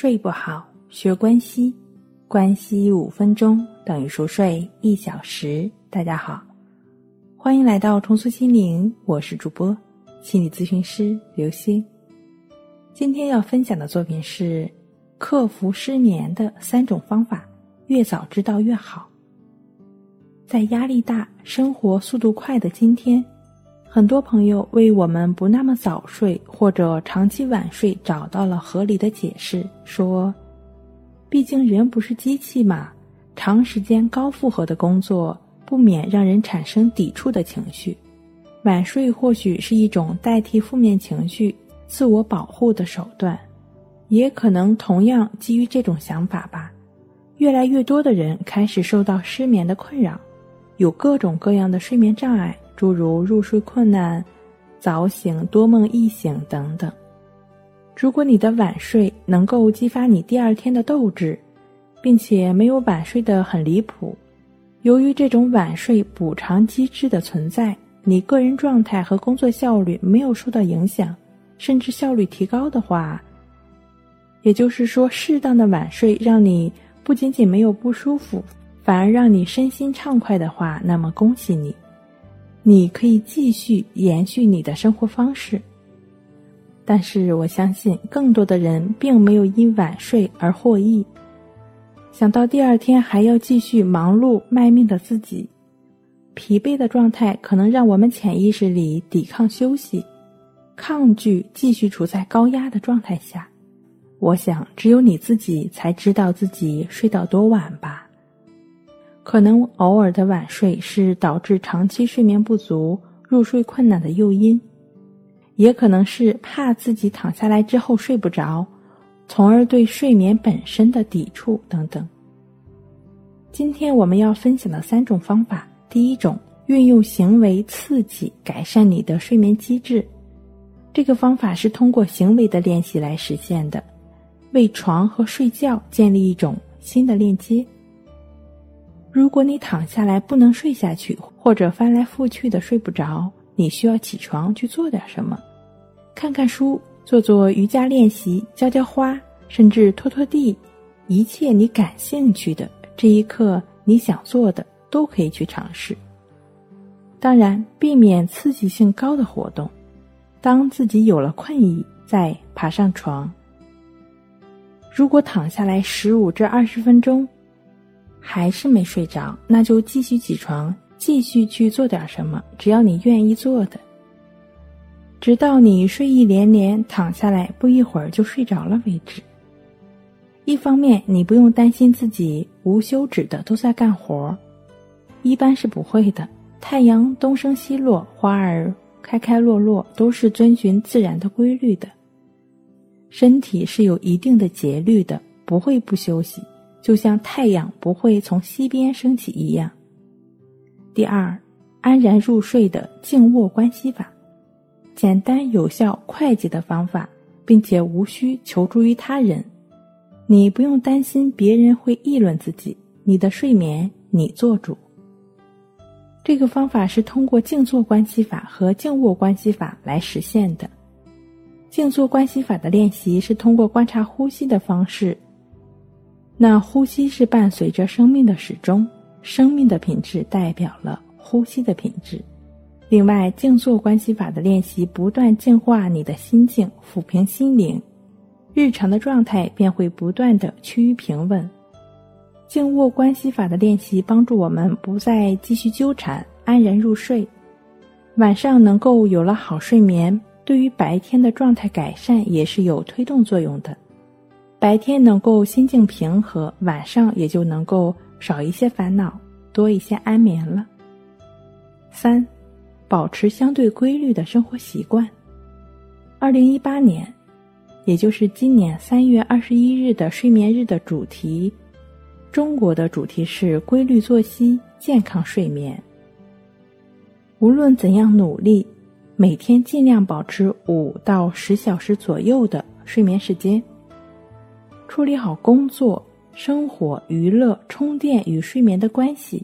睡不好，学关西，关西五分钟等于熟睡一小时。大家好，欢迎来到重塑心灵，我是主播心理咨询师刘星。今天要分享的作品是克服失眠的三种方法，越早知道越好。在压力大、生活速度快的今天。很多朋友为我们不那么早睡或者长期晚睡找到了合理的解释，说：“毕竟人不是机器嘛，长时间高负荷的工作不免让人产生抵触的情绪。晚睡或许是一种代替负面情绪、自我保护的手段，也可能同样基于这种想法吧。越来越多的人开始受到失眠的困扰，有各种各样的睡眠障碍。”诸如入睡困难、早醒、多梦易醒等等。如果你的晚睡能够激发你第二天的斗志，并且没有晚睡的很离谱，由于这种晚睡补偿机制的存在，你个人状态和工作效率没有受到影响，甚至效率提高的话，也就是说，适当的晚睡让你不仅仅没有不舒服，反而让你身心畅快的话，那么恭喜你。你可以继续延续你的生活方式，但是我相信更多的人并没有因晚睡而获益。想到第二天还要继续忙碌卖命的自己，疲惫的状态可能让我们潜意识里抵抗休息，抗拒继续处在高压的状态下。我想，只有你自己才知道自己睡到多晚吧。可能偶尔的晚睡是导致长期睡眠不足、入睡困难的诱因，也可能是怕自己躺下来之后睡不着，从而对睡眠本身的抵触等等。今天我们要分享的三种方法，第一种，运用行为刺激改善你的睡眠机制，这个方法是通过行为的练习来实现的，为床和睡觉建立一种新的链接。如果你躺下来不能睡下去，或者翻来覆去的睡不着，你需要起床去做点什么，看看书，做做瑜伽练习，浇浇花，甚至拖拖地，一切你感兴趣的，这一刻你想做的都可以去尝试。当然，避免刺激性高的活动。当自己有了困意，再爬上床。如果躺下来十五至二十分钟。还是没睡着，那就继续起床，继续去做点什么，只要你愿意做的，直到你睡意连连，躺下来不一会儿就睡着了为止。一方面，你不用担心自己无休止的都在干活，一般是不会的。太阳东升西落，花儿开开落落，都是遵循自然的规律的。身体是有一定的节律的，不会不休息。就像太阳不会从西边升起一样。第二，安然入睡的静卧关系法，简单有效、快捷的方法，并且无需求助于他人，你不用担心别人会议论自己，你的睡眠你做主。这个方法是通过静坐关系法和静卧关系法来实现的。静坐关系法的练习是通过观察呼吸的方式。那呼吸是伴随着生命的始终，生命的品质代表了呼吸的品质。另外，静坐关系法的练习不断净化你的心境，抚平心灵，日常的状态便会不断的趋于平稳。静卧关系法的练习帮助我们不再继续纠缠，安然入睡。晚上能够有了好睡眠，对于白天的状态改善也是有推动作用的。白天能够心境平和，晚上也就能够少一些烦恼，多一些安眠了。三，保持相对规律的生活习惯。二零一八年，也就是今年三月二十一日的睡眠日的主题，中国的主题是规律作息、健康睡眠。无论怎样努力，每天尽量保持五到十小时左右的睡眠时间。处理好工作、生活、娱乐、充电与睡眠的关系，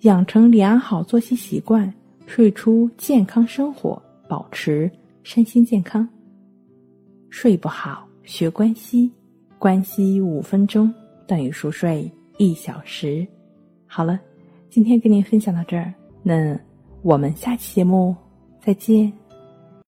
养成良好作息习惯，睡出健康生活，保持身心健康。睡不好，学关西，关系五分钟等于熟睡一小时。好了，今天跟您分享到这儿，那我们下期节目再见。